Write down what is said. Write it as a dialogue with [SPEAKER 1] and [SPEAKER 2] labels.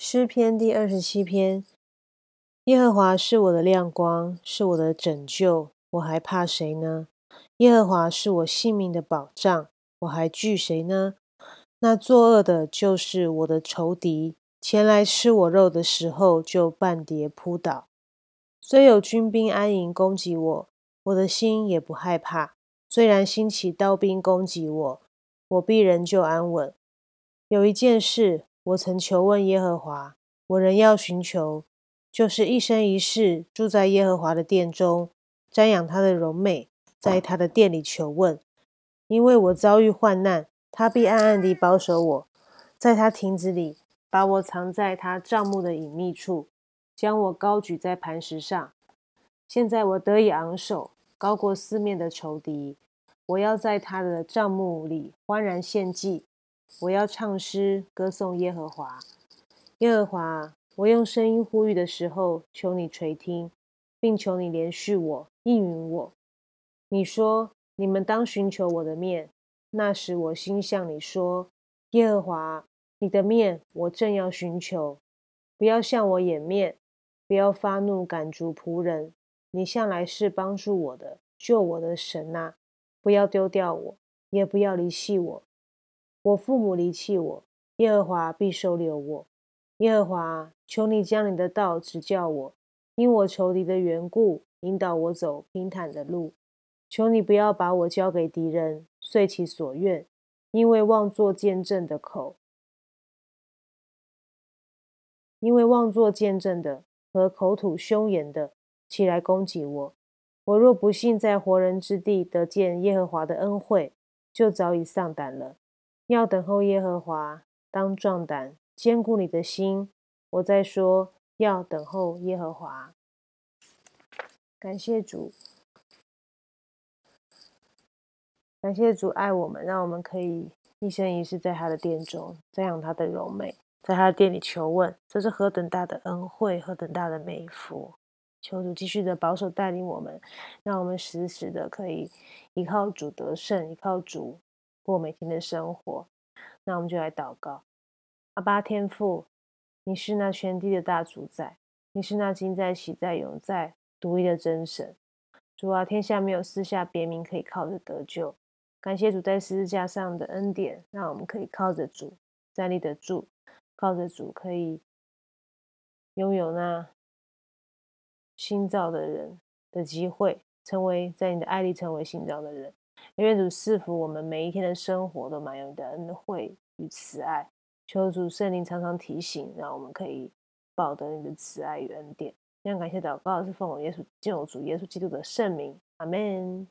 [SPEAKER 1] 诗篇第二十七篇：耶和华是我的亮光，是我的拯救，我还怕谁呢？耶和华是我性命的保障，我还惧谁呢？那作恶的，就是我的仇敌，前来吃我肉的时候，就半跌扑倒。虽有军兵安营攻击我，我的心也不害怕。虽然兴起刀兵攻击我，我必仍旧安稳。有一件事。我曾求问耶和华，我仍要寻求，就是一生一世住在耶和华的殿中，瞻仰他的荣美，在他的殿里求问。因为我遭遇患难，他必暗暗地保守我，在他亭子里把我藏在他帐幕的隐秘处，将我高举在磐石上。现在我得以昂首，高过四面的仇敌。我要在他的帐幕里欢然献祭。我要唱诗歌颂耶和华，耶和华，我用声音呼吁的时候，求你垂听，并求你连续我应允我。你说你们当寻求我的面，那时我心向你说：耶和华，你的面我正要寻求，不要向我掩面，不要发怒赶逐仆人。你向来是帮助我的、救我的神呐，不要丢掉我，也不要离弃我。我父母离弃我，耶和华必收留我。耶和华，求你将你的道指教我，因我仇敌的缘故，引导我走平坦的路。求你不要把我交给敌人，遂其所愿，因为妄作见证的口，因为妄作见证的和口吐凶言的起来攻击我。我若不幸在活人之地得见耶和华的恩惠，就早已丧胆了。要等候耶和华，当壮胆，坚固你的心。我在说，要等候耶和华。感谢主，感谢主爱我们，让我们可以一生一世在他的殿中瞻仰他的柔美，在他的殿里求问，这是何等大的恩惠，何等大的美福！求主继续的保守带领我们，让我们时时的可以依靠主得胜，依靠主。过每天的生活，那我们就来祷告。阿巴天父，你是那全地的大主宰，你是那今在、喜在、永在、独一的真神。主啊，天下没有私下别名可以靠着得救。感谢主在十字架上的恩典，让我们可以靠着主站立得住，靠着主可以拥有那新造的人的机会，成为在你的爱里成为新造的人。愿主赐福我们每一天的生活，都满有你的恩惠与慈爱。求主圣灵常常提醒，让我们可以报得你的慈爱与恩典。非常感谢祷告是奉我耶稣救主耶稣基督的圣名，阿门。